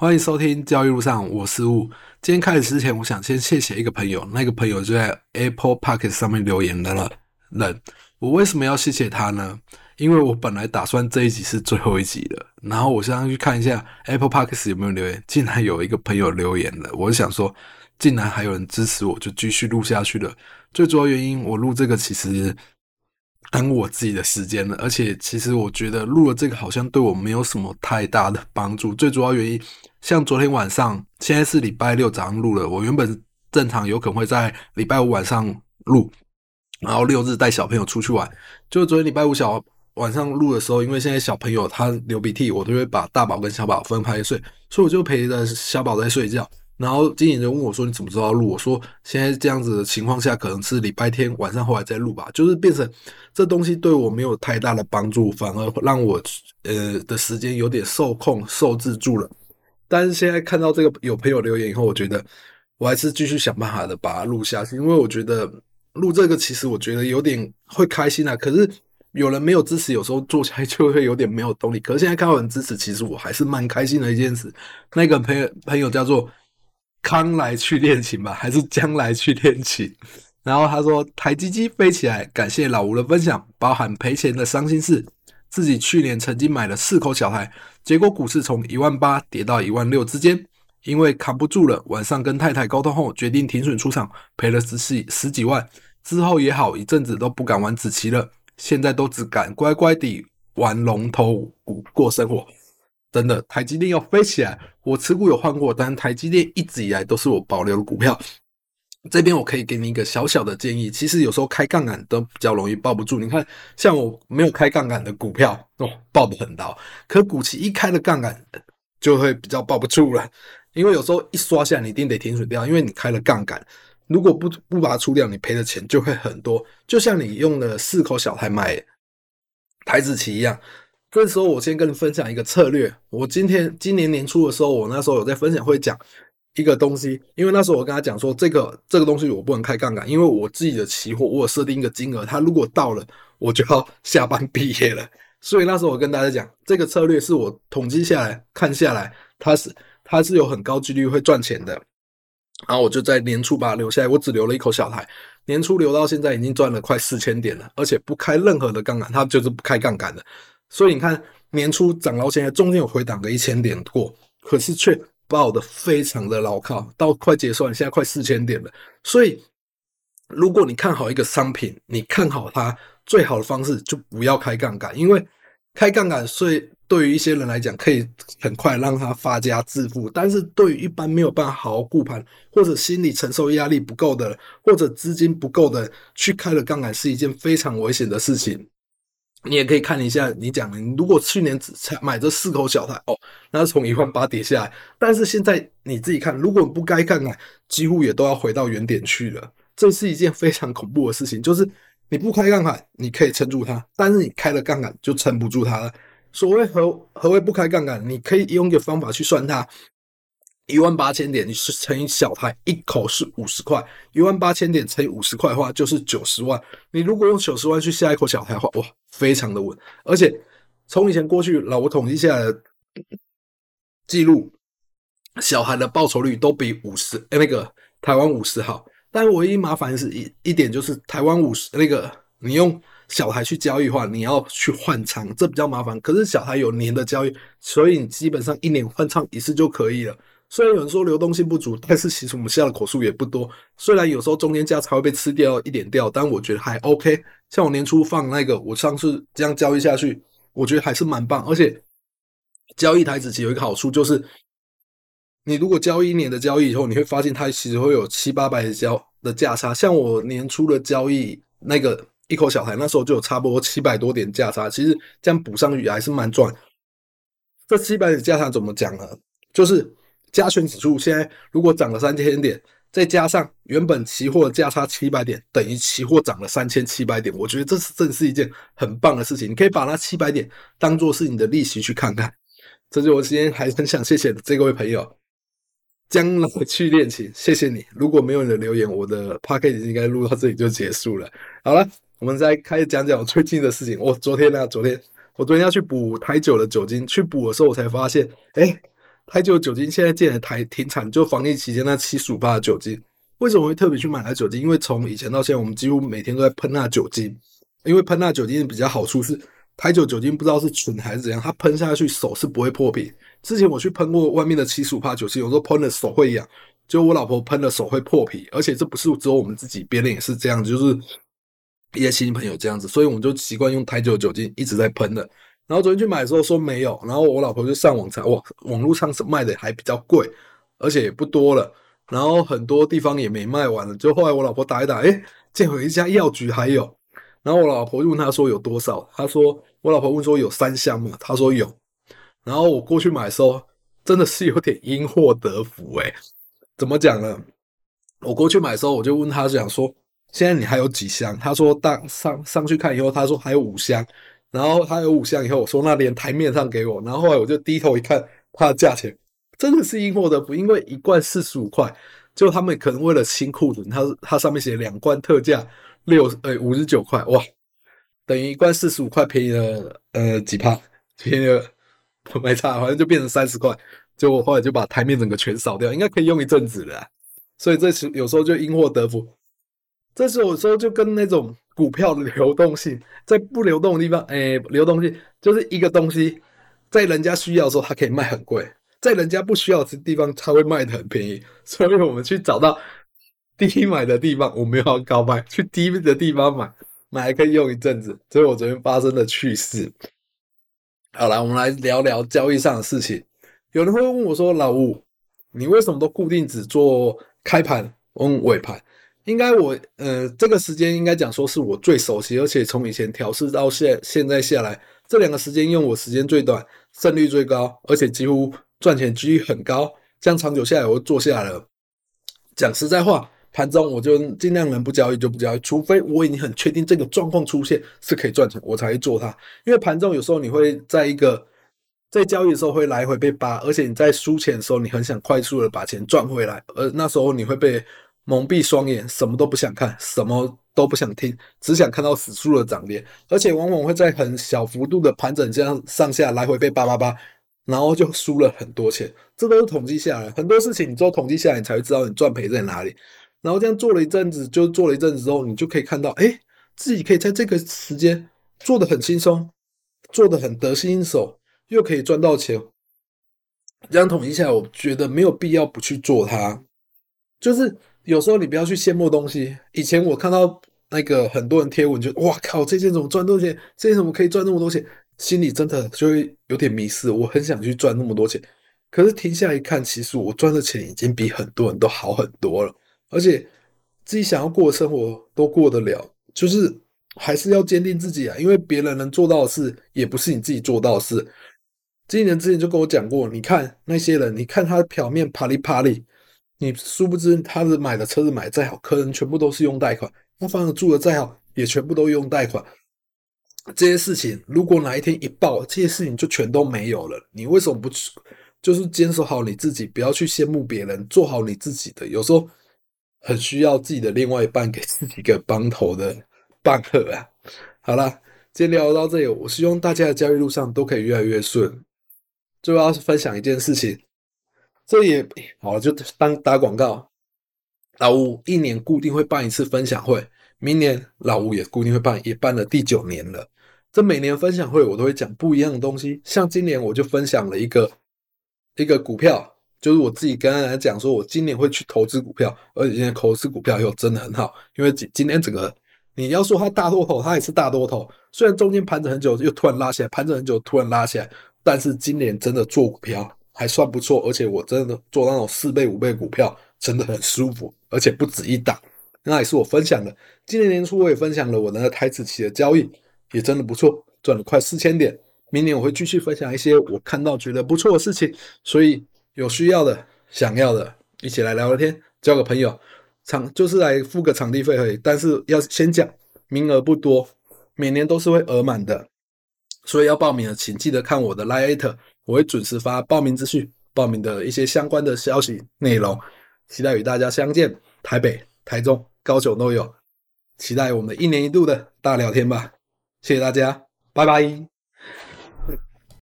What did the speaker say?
欢迎收听交易路上，我是吴。今天开始之前，我想先谢谢一个朋友，那个朋友就在 Apple Podcast 上面留言的了。人，我为什么要谢谢他呢？因为我本来打算这一集是最后一集的，然后我现在去看一下 Apple Podcast 有没有留言，竟然有一个朋友留言了。我想说，竟然还有人支持我，就继续录下去了。最主要原因，我录这个其实。耽误我自己的时间了，而且其实我觉得录了这个好像对我没有什么太大的帮助。最主要原因，像昨天晚上，现在是礼拜六早上录了，我原本正常有可能会在礼拜五晚上录，然后六日带小朋友出去玩。就昨天礼拜五小晚上录的时候，因为现在小朋友他流鼻涕，我都会把大宝跟小宝分开睡，所以我就陪着小宝在睡觉。然后经纪人问我说：“你怎么知道录？”我说：“现在这样子的情况下，可能是礼拜天晚上后来再录吧。”就是变成这东西对我没有太大的帮助，反而让我呃的时间有点受控、受制住了。但是现在看到这个有朋友留言以后，我觉得我还是继续想办法的把它录下去，因为我觉得录这个其实我觉得有点会开心啊。可是有人没有支持，有时候做起来就会有点没有动力。可是现在看到人支持，其实我还是蛮开心的一件事。那个朋友朋友叫做。康来去练琴吧，还是将来去练琴？然后他说：“台积机飞起来，感谢老吴的分享，包含赔钱的伤心事。自己去年曾经买了四口小台，结果股市从一万八跌到一万六之间，因为扛不住了，晚上跟太太沟通后，决定停损出场，赔了十几十几万。之后也好一阵子都不敢玩子棋了，现在都只敢乖乖地玩龙头股过生活。”真的，台积电要飞起来。我持股有换过，但台积电一直以来都是我保留的股票。这边我可以给你一个小小的建议，其实有时候开杠杆都比较容易抱不住。你看，像我没有开杠杆的股票，哦，抱得很牢。可股期一开了杠杆，就会比较抱不住了。因为有时候一刷下，你一定得停损掉，因为你开了杠杆，如果不不把它出掉，你赔的钱就会很多。就像你用了四口小台买台指期一样。这时候，我先跟你分享一个策略。我今天今年年初的时候，我那时候有在分享会讲一个东西，因为那时候我跟他讲说，这个这个东西我不能开杠杆，因为我自己的期货我设定一个金额，它如果到了，我就要 下班毕业了。所以那时候我跟大家讲，这个策略是我统计下来看下来，它是它是有很高几率会赚钱的。然后我就在年初把它留下来，我只留了一口小台，年初留到现在已经赚了快四千点了，而且不开任何的杠杆，它就是不开杠杆的。所以你看，年初涨到现在，中间有回档个一千点过，可是却爆的非常的牢靠，到快结算，现在快四千点了。所以，如果你看好一个商品，你看好它，最好的方式就不要开杠杆，因为开杠杆，所以对于一些人来讲，可以很快让他发家致富，但是对于一般没有办法好好顾盘，或者心理承受压力不够的，或者资金不够的，去开了杠杆，是一件非常危险的事情。你也可以看一下，你讲的，你如果去年只才买这四口小台哦，那是从一万八跌下来，但是现在你自己看，如果不该看看，几乎也都要回到原点去了。这是一件非常恐怖的事情，就是你不开杠杆，你可以撑住它，但是你开了杠杆就撑不住它了。所谓何何谓不开杠杆？你可以用一个方法去算它。一万八千点，你是乘以小台，一口是五十块。一万八千点乘以五十块的话，就是九十万。你如果用九十万去下一口小台的话，哇，非常的稳。而且从以前过去，老吴统计下来的记录，小台的报酬率都比五十，那个台湾五十好。但唯一麻烦是一一点，就是台湾五十那个你用小台去交易的话，你要去换仓，这比较麻烦。可是小台有年的交易，所以你基本上一年换仓一次就可以了。虽然有人说流动性不足，但是其实我们下的口数也不多。虽然有时候中间价差会被吃掉一点掉，但我觉得还 OK。像我年初放那个，我上次这样交易下去，我觉得还是蛮棒。而且交易台子期有一个好处，就是你如果交一年的交易以后，你会发现它其实会有七八百的交的价差。像我年初的交易那个一口小台，那时候就有差不多七百多点价差。其实这样补上去还是蛮赚。这七百点价差怎么讲呢？就是。加权指数现在如果涨了三千点，再加上原本期货价差七百点，等于期货涨了三千七百点。我觉得这是正是一件很棒的事情。你可以把那七百点当做是你的利息去看看。这就我今天还很想谢谢这位朋友，将来去练琴，谢谢你。如果没有你的留言，我的 podcast 应该录到这里就结束了。好了，我们再开始讲讲我最近的事情。我昨天呢，昨天我昨天要去补台酒的酒精，去补的时候我才发现，哎。台酒酒精现在进来台停产，就防疫期间那七十五趴的酒精，为什么会特别去买它酒精？因为从以前到现在，我们几乎每天都在喷那酒精，因为喷那酒精比较好处是台酒酒精不知道是纯还是怎样，它喷下去手是不会破皮。之前我去喷过外面的七十五趴酒精，有时候喷的手会痒，就我老婆喷的手会破皮，而且这不是只有我们自己，别人也是这样子，就是一些亲戚朋友这样子，所以我们就习惯用台酒酒精一直在喷的。然后昨天去买的时候说没有，然后我老婆就上网查，哇，网络上是卖的还比较贵，而且也不多了，然后很多地方也没卖完了。就后来我老婆打一打，诶，见有一家药局还有，然后我老婆就问他说有多少，他说我老婆问说有三箱嘛，他说有，然后我过去买的时候真的是有点因祸得福诶，怎么讲呢？我过去买的时候我就问他讲说现在你还有几箱？他说当上上去看以后，他说还有五箱。然后他有五箱以后，我说那连台面上给我。然后后来我就低头一看，它的价钱真的是因祸得福，因为一罐四十五块，就他们可能为了清库存，它它上面写两罐特价六呃五十九块，哇，等于一罐四十五块便宜了呃几趴，便宜了没差，反正就变成三十块。就我后来就把台面整个全扫掉，应该可以用一阵子了。所以这时有时候就因祸得福，这时候有时候就跟那种。股票的流动性，在不流动的地方，哎、流动性就是一个东西，在人家需要的时候，它可以卖很贵；在人家不需要的地方，它会卖的很便宜。所以，我们去找到低买的地方，我们要高卖；去低的地方买，买还可以用一阵子。这是我昨天发生的趣事。好了，我们来聊聊交易上的事情。有人会问我说：“老吴，你为什么都固定只做开盘、跟尾盘？”应该我呃，这个时间应该讲说是我最熟悉，而且从以前调试到现现在下来，这两个时间用我时间最短，胜率最高，而且几乎赚钱几率很高。这样长久下来，我就做下来了。讲实在话，盘中我就尽量能不交易就不交易，除非我已经很确定这个状况出现是可以赚钱，我才会做它。因为盘中有时候你会在一个在交易的时候会来回被扒，而且你在输钱的时候，你很想快速的把钱赚回来，而那时候你会被。蒙蔽双眼，什么都不想看，什么都不想听，只想看到死数的涨跌，而且往往会在很小幅度的盘整这样上下来回被叭叭叭，然后就输了很多钱。这都是统计下来，很多事情你做统计下来，你才会知道你赚赔在哪里。然后这样做了一阵子，就做了一阵子之后，你就可以看到，哎，自己可以在这个时间做得很轻松，做得很得心应手，又可以赚到钱。这样统计下来，我觉得没有必要不去做它，就是。有时候你不要去羡慕东西。以前我看到那个很多人贴文就，哇靠，这件怎么赚多少钱？这件怎么可以赚那么多钱？心里真的就会有点迷失。我很想去赚那么多钱，可是停下来一看，其实我赚的钱已经比很多人都好很多了，而且自己想要过的生活都过得了。就是还是要坚定自己啊，因为别人能做到的事，也不是你自己做到的事。今年之前就跟我讲过，你看那些人，你看他表面啪里啪里。你殊不知，他的买的车子买再好，可能全部都是用贷款；那房子住的再好，也全部都用贷款。这些事情如果哪一天一爆，这些事情就全都没有了。你为什么不去？就是坚守好你自己，不要去羡慕别人，做好你自己的。有时候很需要自己的另外一半给自己一个帮头的 伴喝啊。好了，今天聊到这里，我希望大家的交易路上都可以越来越顺。最后要分享一件事情。这也好，就当打广告。老吴一年固定会办一次分享会，明年老吴也固定会办，也办了第九年了。这每年分享会我都会讲不一样的东西，像今年我就分享了一个一个股票，就是我自己跟大家讲说，我今年会去投资股票，而且今年投资股票又真的很好，因为今今天整个你要说它大多头，它也是大多头，虽然中间盘整很久又突然拉起来，盘整很久突然拉起来，但是今年真的做股票。还算不错，而且我真的做那种四倍、五倍股票，真的很舒服，而且不止一档。那也是我分享的。今年年初我也分享了我的台指期的交易，也真的不错，赚了快四千点。明年我会继续分享一些我看到觉得不错的事情，所以有需要的、想要的，一起来聊聊天，交个朋友。场就是来付个场地费而已，但是要先讲，名额不多，每年都是会额满的，所以要报名的，请记得看我的 LINE@ 我会准时发报名资讯，报名的一些相关的消息内容，期待与大家相见。台北、台中、高雄都有，期待我们的一年一度的大聊天吧。谢谢大家，拜拜。